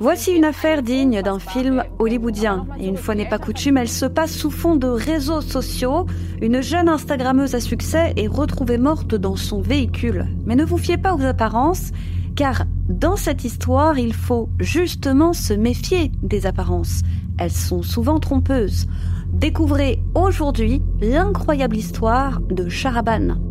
Voici une affaire digne d'un film hollywoodien. Et une fois n'est pas coutume, elle se passe sous fond de réseaux sociaux. Une jeune Instagrammeuse à succès est retrouvée morte dans son véhicule. Mais ne vous fiez pas aux apparences, car dans cette histoire, il faut justement se méfier des apparences. Elles sont souvent trompeuses. Découvrez aujourd'hui l'incroyable histoire de Charaban.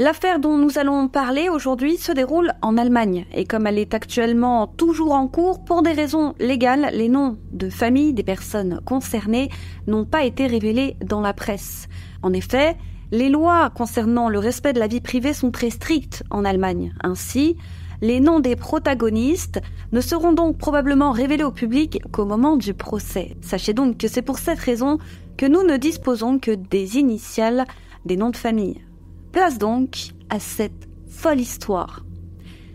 L'affaire dont nous allons parler aujourd'hui se déroule en Allemagne et comme elle est actuellement toujours en cours, pour des raisons légales, les noms de famille des personnes concernées n'ont pas été révélés dans la presse. En effet, les lois concernant le respect de la vie privée sont très strictes en Allemagne. Ainsi, les noms des protagonistes ne seront donc probablement révélés au public qu'au moment du procès. Sachez donc que c'est pour cette raison que nous ne disposons que des initiales des noms de famille. Place donc à cette folle histoire.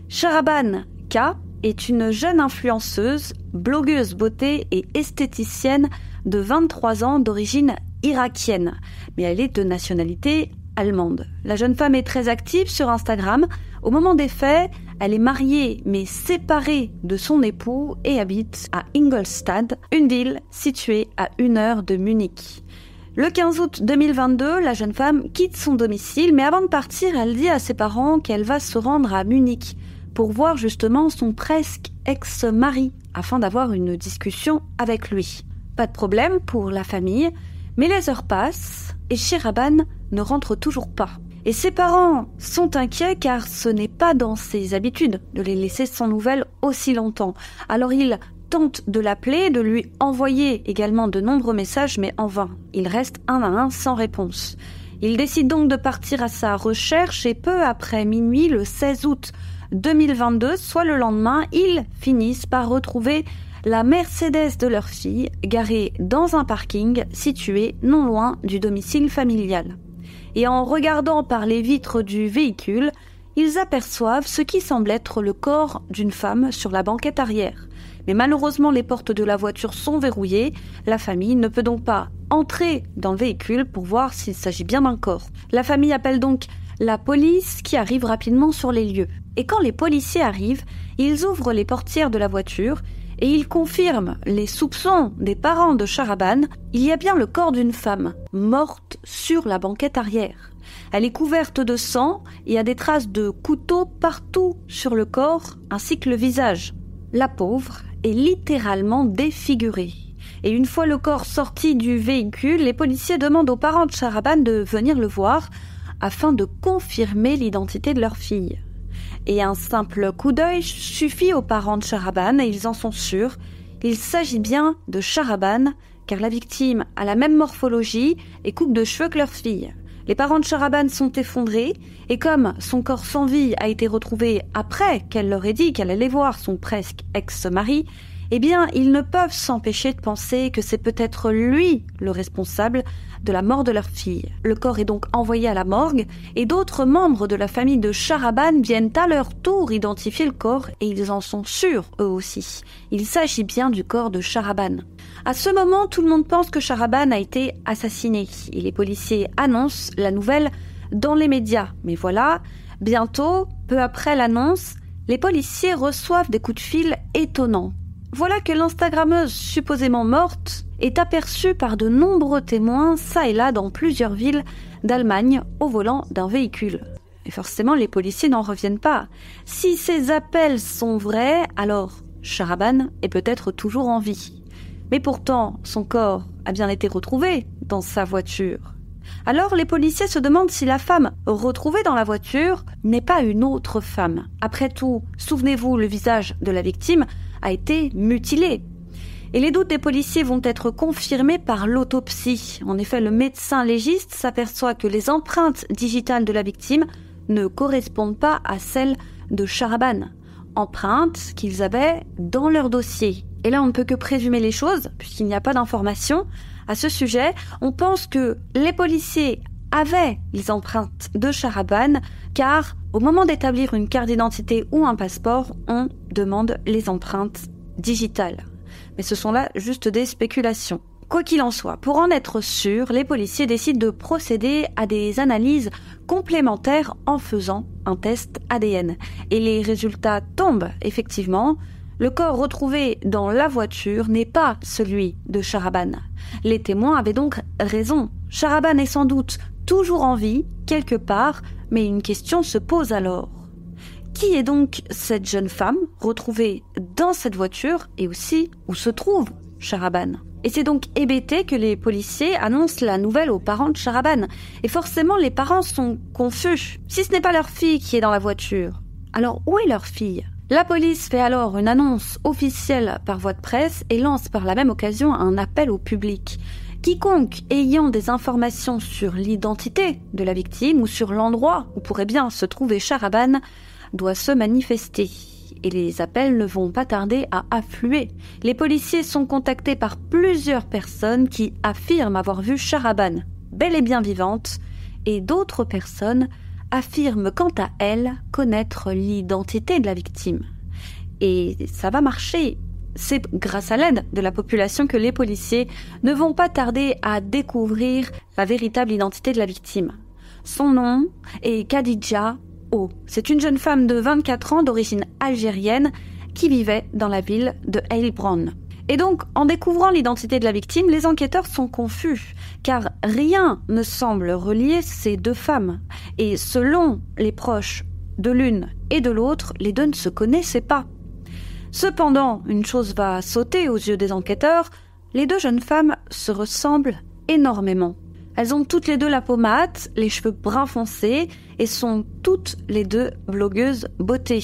Sharaban K est une jeune influenceuse, blogueuse beauté et esthéticienne de 23 ans d'origine irakienne, mais elle est de nationalité allemande. La jeune femme est très active sur Instagram. Au moment des faits, elle est mariée mais séparée de son époux et habite à Ingolstadt, une ville située à une heure de Munich. Le 15 août 2022, la jeune femme quitte son domicile, mais avant de partir, elle dit à ses parents qu'elle va se rendre à Munich pour voir justement son presque ex-mari afin d'avoir une discussion avec lui. Pas de problème pour la famille, mais les heures passent et Shiraban ne rentre toujours pas. Et ses parents sont inquiets car ce n'est pas dans ses habitudes de les laisser sans nouvelles aussi longtemps. Alors ils tente de l'appeler, de lui envoyer également de nombreux messages, mais en vain. Il reste un à un sans réponse. Il décide donc de partir à sa recherche et peu après minuit, le 16 août 2022, soit le lendemain, ils finissent par retrouver la Mercedes de leur fille garée dans un parking situé non loin du domicile familial. Et en regardant par les vitres du véhicule, ils aperçoivent ce qui semble être le corps d'une femme sur la banquette arrière. Mais malheureusement, les portes de la voiture sont verrouillées. La famille ne peut donc pas entrer dans le véhicule pour voir s'il s'agit bien d'un corps. La famille appelle donc la police qui arrive rapidement sur les lieux. Et quand les policiers arrivent, ils ouvrent les portières de la voiture et ils confirment les soupçons des parents de Charaban. Il y a bien le corps d'une femme morte sur la banquette arrière. Elle est couverte de sang et a des traces de couteau partout sur le corps ainsi que le visage. La pauvre est littéralement défigurée. Et une fois le corps sorti du véhicule, les policiers demandent aux parents de Charaban de venir le voir afin de confirmer l'identité de leur fille. Et un simple coup d'œil suffit aux parents de Charaban et ils en sont sûrs. Il s'agit bien de Charaban, car la victime a la même morphologie et coupe de cheveux que leur fille. Les parents de Charaban sont effondrés, et comme son corps sans vie a été retrouvé après qu'elle leur ait dit qu'elle allait voir son presque ex-mari, eh bien, ils ne peuvent s'empêcher de penser que c'est peut-être lui le responsable de la mort de leur fille. Le corps est donc envoyé à la morgue et d'autres membres de la famille de Charaban viennent à leur tour identifier le corps et ils en sont sûrs eux aussi. Il s'agit bien du corps de Charaban. À ce moment, tout le monde pense que Charaban a été assassiné et les policiers annoncent la nouvelle dans les médias. Mais voilà, bientôt, peu après l'annonce, les policiers reçoivent des coups de fil étonnants. Voilà que l'Instagrammeuse supposément morte est aperçue par de nombreux témoins ça et là dans plusieurs villes d'Allemagne au volant d'un véhicule. Et forcément, les policiers n'en reviennent pas. Si ces appels sont vrais, alors Charaban est peut-être toujours en vie. Mais pourtant, son corps a bien été retrouvé dans sa voiture. Alors les policiers se demandent si la femme retrouvée dans la voiture n'est pas une autre femme. Après tout, souvenez-vous, le visage de la victime a été mutilé. Et les doutes des policiers vont être confirmés par l'autopsie. En effet, le médecin légiste s'aperçoit que les empreintes digitales de la victime ne correspondent pas à celles de Charaban. Empreintes qu'ils avaient dans leur dossier. Et là, on ne peut que présumer les choses, puisqu'il n'y a pas d'informations à ce sujet. On pense que les policiers avaient les empreintes de Charaban, car au moment d'établir une carte d'identité ou un passeport, on demande les empreintes digitales. Mais ce sont là juste des spéculations. Quoi qu'il en soit, pour en être sûr, les policiers décident de procéder à des analyses complémentaires en faisant un test ADN. Et les résultats tombent, effectivement. Le corps retrouvé dans la voiture n'est pas celui de Charaban. Les témoins avaient donc raison. Charaban est sans doute toujours en vie, quelque part, mais une question se pose alors. Qui est donc cette jeune femme retrouvée dans cette voiture et aussi où se trouve Charaban et c'est donc hébété que les policiers annoncent la nouvelle aux parents de Charaban. Et forcément, les parents sont confus. Si ce n'est pas leur fille qui est dans la voiture, alors où est leur fille? La police fait alors une annonce officielle par voie de presse et lance par la même occasion un appel au public. Quiconque ayant des informations sur l'identité de la victime ou sur l'endroit où pourrait bien se trouver Charaban doit se manifester et les appels ne vont pas tarder à affluer. Les policiers sont contactés par plusieurs personnes qui affirment avoir vu Charaban bel et bien vivante et d'autres personnes affirment quant à elles connaître l'identité de la victime. Et ça va marcher. C'est grâce à l'aide de la population que les policiers ne vont pas tarder à découvrir la véritable identité de la victime. Son nom est Khadija c'est une jeune femme de 24 ans d'origine algérienne qui vivait dans la ville de Heilbronn. Et donc, en découvrant l'identité de la victime, les enquêteurs sont confus, car rien ne semble relier ces deux femmes. Et selon les proches de l'une et de l'autre, les deux ne se connaissaient pas. Cependant, une chose va sauter aux yeux des enquêteurs, les deux jeunes femmes se ressemblent énormément. Elles ont toutes les deux la peau mate, les cheveux brun foncé et sont toutes les deux blogueuses beauté.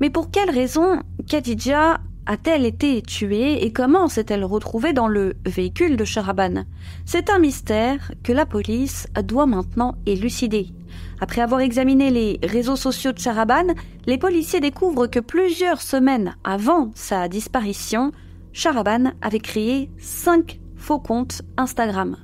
Mais pour quelle raison Khadija a-t-elle été tuée et comment s'est-elle retrouvée dans le véhicule de Sharaban? C'est un mystère que la police doit maintenant élucider. Après avoir examiné les réseaux sociaux de Sharaban, les policiers découvrent que plusieurs semaines avant sa disparition, Sharaban avait créé cinq faux comptes Instagram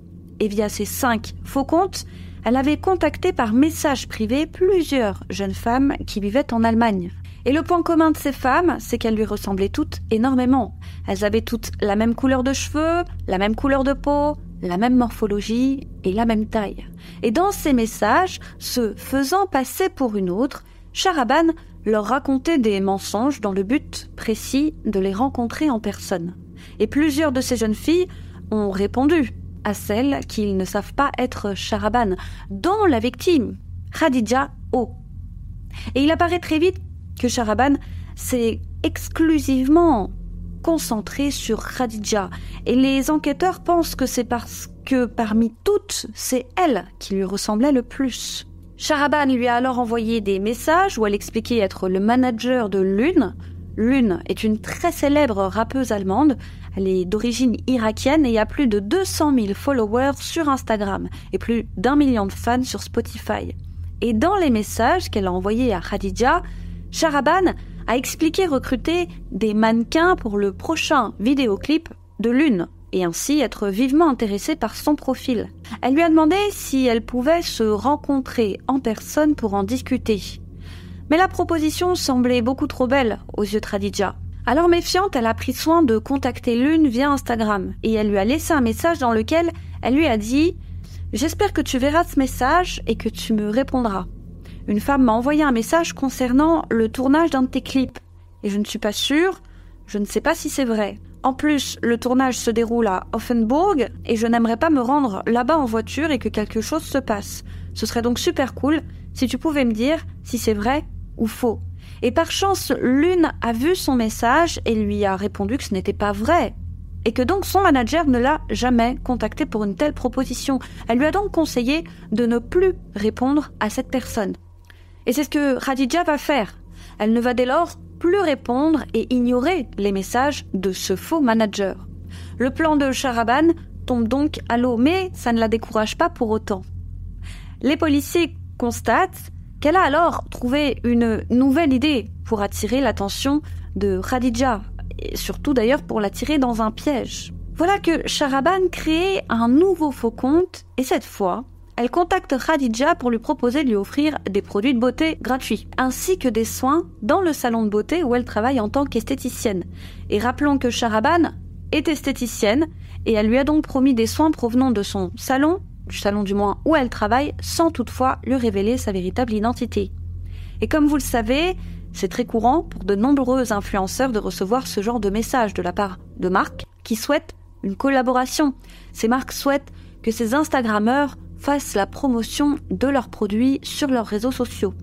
et via ces cinq faux comptes, elle avait contacté par message privé plusieurs jeunes femmes qui vivaient en Allemagne. Et le point commun de ces femmes, c'est qu'elles lui ressemblaient toutes énormément. Elles avaient toutes la même couleur de cheveux, la même couleur de peau, la même morphologie et la même taille. Et dans ces messages, se faisant passer pour une autre, Charaban leur racontait des mensonges dans le but précis de les rencontrer en personne. Et plusieurs de ces jeunes filles ont répondu à celles qu'ils ne savent pas être Charaban, dont la victime, Khadija O. Et il apparaît très vite que Charaban s'est exclusivement concentré sur Khadija, et les enquêteurs pensent que c'est parce que parmi toutes, c'est elle qui lui ressemblait le plus. Charaban lui a alors envoyé des messages où elle expliquait être le manager de l'une. L'une est une très célèbre rappeuse allemande elle est d'origine irakienne et a plus de 200 000 followers sur Instagram et plus d'un million de fans sur Spotify. Et dans les messages qu'elle a envoyés à Khadija, Sharaban a expliqué recruter des mannequins pour le prochain vidéoclip de Lune et ainsi être vivement intéressée par son profil. Elle lui a demandé si elle pouvait se rencontrer en personne pour en discuter. Mais la proposition semblait beaucoup trop belle aux yeux de Khadija. Alors méfiante, elle a pris soin de contacter l'une via Instagram et elle lui a laissé un message dans lequel elle lui a dit J'espère que tu verras ce message et que tu me répondras. Une femme m'a envoyé un message concernant le tournage d'un de tes clips et je ne suis pas sûre, je ne sais pas si c'est vrai. En plus, le tournage se déroule à Offenburg et je n'aimerais pas me rendre là-bas en voiture et que quelque chose se passe. Ce serait donc super cool si tu pouvais me dire si c'est vrai ou faux. Et par chance, l'une a vu son message et lui a répondu que ce n'était pas vrai. Et que donc son manager ne l'a jamais contacté pour une telle proposition. Elle lui a donc conseillé de ne plus répondre à cette personne. Et c'est ce que Khadija va faire. Elle ne va dès lors plus répondre et ignorer les messages de ce faux manager. Le plan de Sharaban tombe donc à l'eau, mais ça ne la décourage pas pour autant. Les policiers constatent qu'elle a alors trouvé une nouvelle idée pour attirer l'attention de Khadija, et surtout d'ailleurs pour l'attirer dans un piège. Voilà que Sharaban crée un nouveau faux compte, et cette fois, elle contacte Khadija pour lui proposer de lui offrir des produits de beauté gratuits, ainsi que des soins dans le salon de beauté où elle travaille en tant qu'esthéticienne. Et rappelons que Sharaban est esthéticienne et elle lui a donc promis des soins provenant de son salon, du salon du moins où elle travaille, sans toutefois lui révéler sa véritable identité. Et comme vous le savez, c'est très courant pour de nombreux influenceurs de recevoir ce genre de message de la part de marques qui souhaitent une collaboration. Ces marques souhaitent que ces Instagrammeurs fassent la promotion de leurs produits sur leurs réseaux sociaux.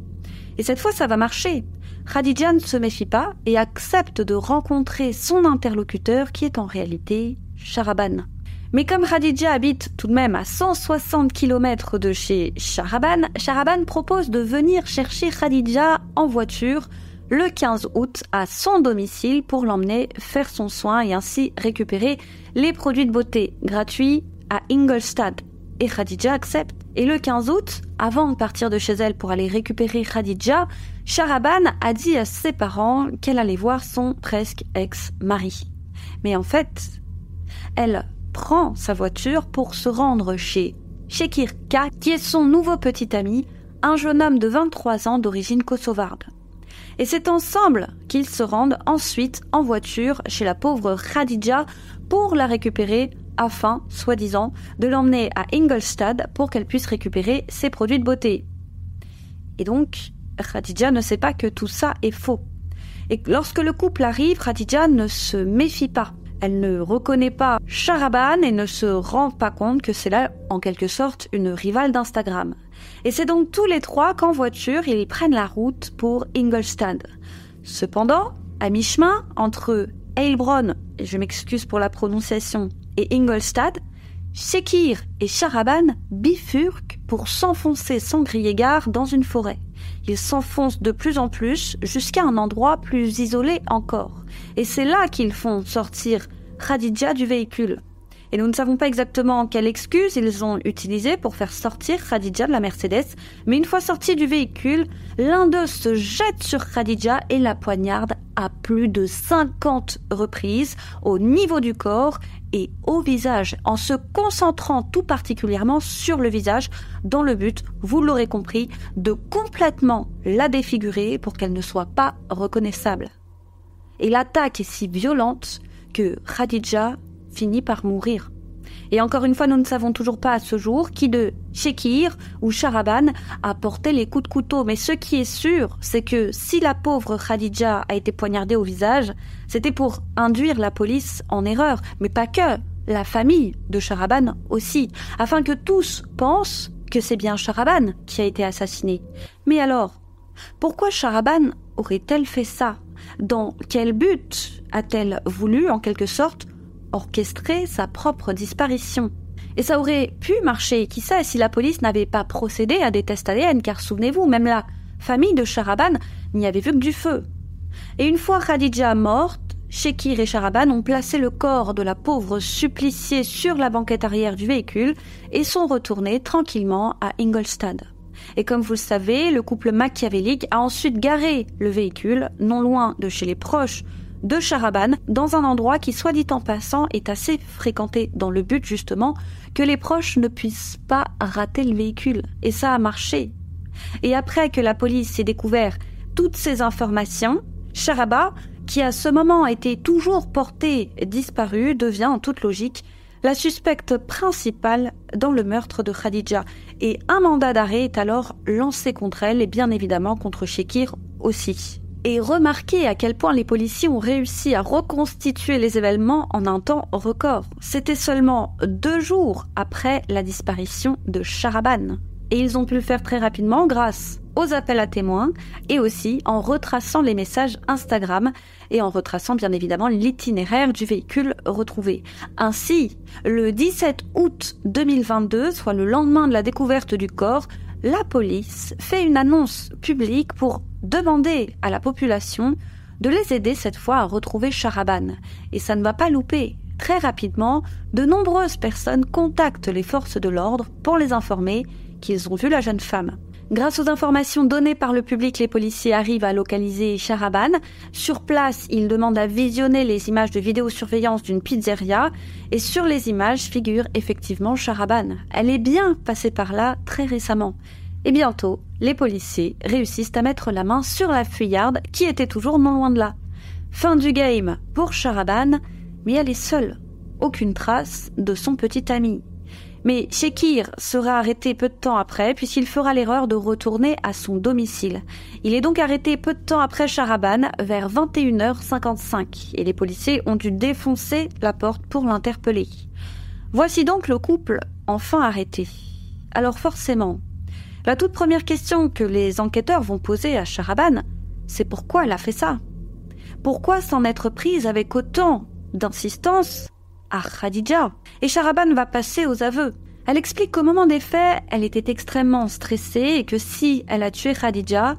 Et cette fois, ça va marcher. Khadija ne se méfie pas et accepte de rencontrer son interlocuteur qui est en réalité Sharaban. Mais comme Khadija habite tout de même à 160 km de chez Sharaban, Sharaban propose de venir chercher Khadija en voiture le 15 août à son domicile pour l'emmener faire son soin et ainsi récupérer les produits de beauté gratuits à Ingolstadt. Et Khadija accepte. Et le 15 août, avant de partir de chez elle pour aller récupérer Khadija, Sharaban a dit à ses parents qu'elle allait voir son presque ex-mari. Mais en fait, elle prend sa voiture pour se rendre chez Shekir K, qui est son nouveau petit ami, un jeune homme de 23 ans d'origine kosovarde. Et c'est ensemble qu'ils se rendent ensuite en voiture chez la pauvre Khadija pour la récupérer afin, soi-disant, de l'emmener à Ingolstadt pour qu'elle puisse récupérer ses produits de beauté. Et donc, Khadija ne sait pas que tout ça est faux. Et lorsque le couple arrive, Khadija ne se méfie pas. Elle ne reconnaît pas Sharaban et ne se rend pas compte que c'est là, en quelque sorte, une rivale d'Instagram. Et c'est donc tous les trois qu'en voiture, ils prennent la route pour Ingolstadt. Cependant, à mi-chemin, entre Heilbronn, et je m'excuse pour la prononciation, et Ingolstadt, Shekir et Sharaban bifurquent pour s'enfoncer sans griller gare dans une forêt. Ils s'enfoncent de plus en plus jusqu'à un endroit plus isolé encore. Et c'est là qu'ils font sortir Khadija du véhicule. Et nous ne savons pas exactement quelle excuse ils ont utilisée pour faire sortir Khadija de la Mercedes, mais une fois sorti du véhicule, l'un d'eux se jette sur Khadija et la poignarde à plus de 50 reprises au niveau du corps et au visage, en se concentrant tout particulièrement sur le visage, dans le but, vous l'aurez compris, de complètement la défigurer pour qu'elle ne soit pas reconnaissable. Et l'attaque est si violente que Khadija finit par mourir. Et encore une fois, nous ne savons toujours pas à ce jour qui de Shekir ou Sharaban a porté les coups de couteau. Mais ce qui est sûr, c'est que si la pauvre Khadija a été poignardée au visage, c'était pour induire la police en erreur. Mais pas que, la famille de Sharaban aussi, afin que tous pensent que c'est bien Sharaban qui a été assassiné. Mais alors, pourquoi Sharaban aurait-elle fait ça? Dans quel but a-t-elle voulu, en quelque sorte, orchestrer sa propre disparition. Et ça aurait pu marcher, qui sait, si la police n'avait pas procédé à des tests ADN, car souvenez-vous, même la famille de Sharaban n'y avait vu que du feu. Et une fois Khadija morte, Shekir et Sharaban ont placé le corps de la pauvre suppliciée sur la banquette arrière du véhicule et sont retournés tranquillement à Ingolstadt. Et comme vous le savez, le couple machiavélique a ensuite garé le véhicule non loin de chez les proches de Charaban dans un endroit qui, soit dit en passant, est assez fréquenté dans le but justement que les proches ne puissent pas rater le véhicule. Et ça a marché. Et après que la police ait découvert toutes ces informations, Charaba, qui à ce moment été toujours portée disparue, devient en toute logique la suspecte principale dans le meurtre de Khadija. Et un mandat d'arrêt est alors lancé contre elle et bien évidemment contre Shekir aussi et remarquez à quel point les policiers ont réussi à reconstituer les événements en un temps record. C'était seulement deux jours après la disparition de Charaban. Et ils ont pu le faire très rapidement grâce aux appels à témoins et aussi en retraçant les messages Instagram et en retraçant bien évidemment l'itinéraire du véhicule retrouvé. Ainsi, le 17 août 2022, soit le lendemain de la découverte du corps, la police fait une annonce publique pour demander à la population de les aider cette fois à retrouver Charaban. Et ça ne va pas louper. Très rapidement, de nombreuses personnes contactent les forces de l'ordre pour les informer qu'ils ont vu la jeune femme. Grâce aux informations données par le public, les policiers arrivent à localiser Charaban. Sur place, ils demandent à visionner les images de vidéosurveillance d'une pizzeria et sur les images figure effectivement Charaban. Elle est bien passée par là très récemment. Et bientôt, les policiers réussissent à mettre la main sur la fuyarde qui était toujours non loin de là. Fin du game pour Charaban, mais elle est seule aucune trace de son petit ami. Mais Shekir sera arrêté peu de temps après, puisqu'il fera l'erreur de retourner à son domicile. Il est donc arrêté peu de temps après Charaban, vers 21h55, et les policiers ont dû défoncer la porte pour l'interpeller. Voici donc le couple enfin arrêté. Alors forcément, la toute première question que les enquêteurs vont poser à Charaban, c'est pourquoi elle a fait ça? Pourquoi s'en être prise avec autant d'insistance à Khadija Et Charaban va passer aux aveux. Elle explique qu'au moment des faits, elle était extrêmement stressée et que si elle a tué Khadija,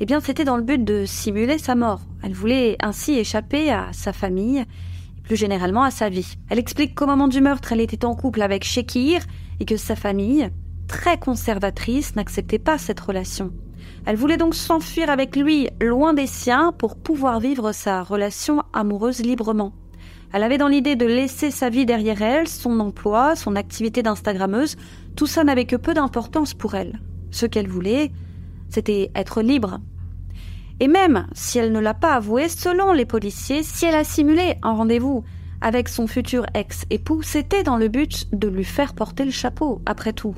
eh bien c'était dans le but de simuler sa mort. Elle voulait ainsi échapper à sa famille et plus généralement à sa vie. Elle explique qu'au moment du meurtre, elle était en couple avec Shekir et que sa famille, très conservatrice, n'acceptait pas cette relation. Elle voulait donc s'enfuir avec lui loin des siens pour pouvoir vivre sa relation amoureuse librement. Elle avait dans l'idée de laisser sa vie derrière elle, son emploi, son activité d'instagrammeuse, tout ça n'avait que peu d'importance pour elle. Ce qu'elle voulait, c'était être libre. Et même si elle ne l'a pas avoué, selon les policiers, si elle a simulé un rendez-vous avec son futur ex-époux, c'était dans le but de lui faire porter le chapeau, après tout.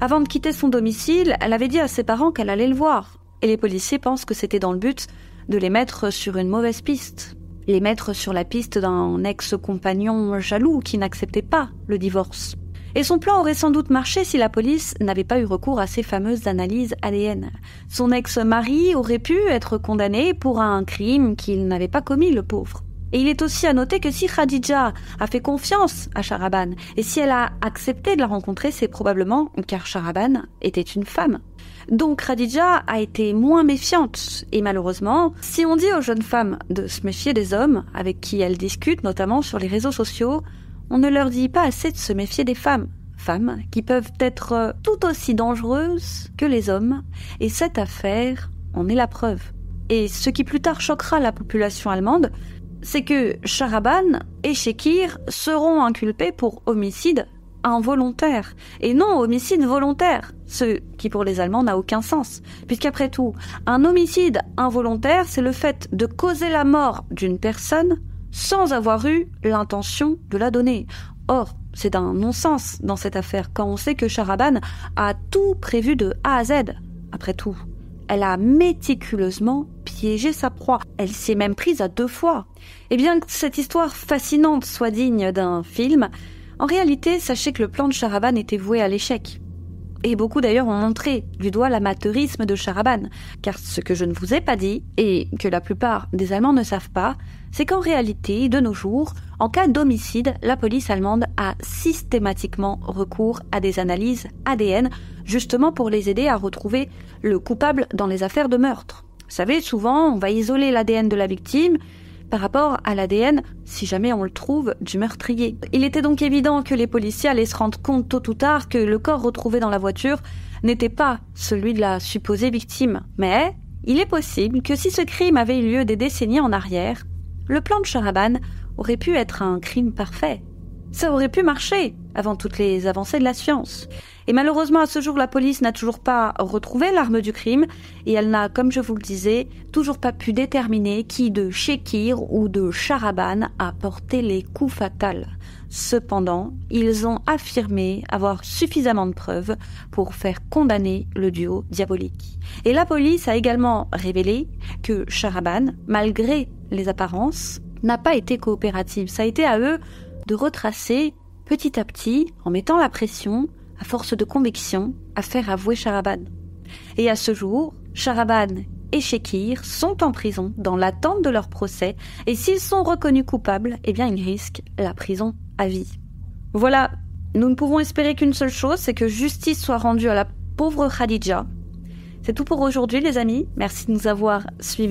Avant de quitter son domicile, elle avait dit à ses parents qu'elle allait le voir. Et les policiers pensent que c'était dans le but de les mettre sur une mauvaise piste les mettre sur la piste d'un ex-compagnon jaloux qui n'acceptait pas le divorce. Et son plan aurait sans doute marché si la police n'avait pas eu recours à ces fameuses analyses ADN. Son ex-mari aurait pu être condamné pour un crime qu'il n'avait pas commis, le pauvre. Et il est aussi à noter que si Khadija a fait confiance à Sharaban, et si elle a accepté de la rencontrer, c'est probablement car Sharaban était une femme. Donc Khadija a été moins méfiante. Et malheureusement, si on dit aux jeunes femmes de se méfier des hommes avec qui elles discutent, notamment sur les réseaux sociaux, on ne leur dit pas assez de se méfier des femmes. Femmes qui peuvent être tout aussi dangereuses que les hommes. Et cette affaire en est la preuve. Et ce qui plus tard choquera la population allemande, c'est que Sharaban et Shekir seront inculpés pour homicide involontaire et non homicide volontaire, ce qui pour les Allemands n'a aucun sens, puisqu'après tout, un homicide involontaire, c'est le fait de causer la mort d'une personne sans avoir eu l'intention de la donner. Or, c'est un non-sens dans cette affaire quand on sait que Sharaban a tout prévu de A à Z. Après tout, elle a méticuleusement piégé sa proie. Elle s'est même prise à deux fois. Et bien que cette histoire fascinante soit digne d'un film, en réalité, sachez que le plan de Charaban était voué à l'échec. Et beaucoup d'ailleurs ont montré du doigt l'amateurisme de Charaban, car ce que je ne vous ai pas dit, et que la plupart des Allemands ne savent pas, c'est qu'en réalité, de nos jours, en cas d'homicide, la police allemande a systématiquement recours à des analyses ADN, justement pour les aider à retrouver le coupable dans les affaires de meurtre. Vous savez, souvent, on va isoler l'ADN de la victime, par rapport à l'ADN, si jamais on le trouve, du meurtrier. Il était donc évident que les policiers allaient se rendre compte tôt ou tard que le corps retrouvé dans la voiture n'était pas celui de la supposée victime. Mais il est possible que si ce crime avait eu lieu des décennies en arrière, le plan de Charaban aurait pu être un crime parfait. Ça aurait pu marcher avant toutes les avancées de la science. Et malheureusement, à ce jour, la police n'a toujours pas retrouvé l'arme du crime et elle n'a, comme je vous le disais, toujours pas pu déterminer qui de Shekir ou de Charaban a porté les coups fatals. Cependant, ils ont affirmé avoir suffisamment de preuves pour faire condamner le duo diabolique. Et la police a également révélé que Charaban, malgré les apparences, n'a pas été coopérative. Ça a été à eux de retracer petit à petit, en mettant la pression, à force de conviction, à faire avouer Charaban. Et à ce jour, Charaban et Shekir sont en prison dans l'attente de leur procès, et s'ils sont reconnus coupables, eh bien ils risquent la prison à vie. Voilà, nous ne pouvons espérer qu'une seule chose, c'est que justice soit rendue à la pauvre Khadija. C'est tout pour aujourd'hui les amis, merci de nous avoir suivis.